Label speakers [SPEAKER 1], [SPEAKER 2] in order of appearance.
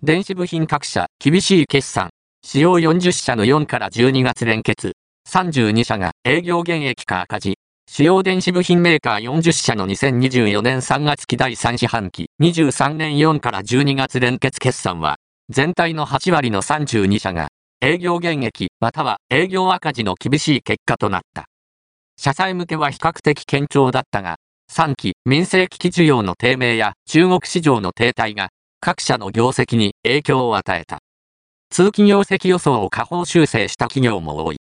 [SPEAKER 1] 電子部品各社、厳しい決算。使用40社の4から12月連結。32社が営業減益か赤字。主要電子部品メーカー40社の2024年3月期第3四半期、23年4から12月連結決算は、全体の8割の32社が、営業減益、または営業赤字の厳しい結果となった。社債向けは比較的堅調だったが、3期、民生危機需要の低迷や中国市場の停滞が、各社の業績に影響を与えた。通期業績予想を下方修正した企業も多い。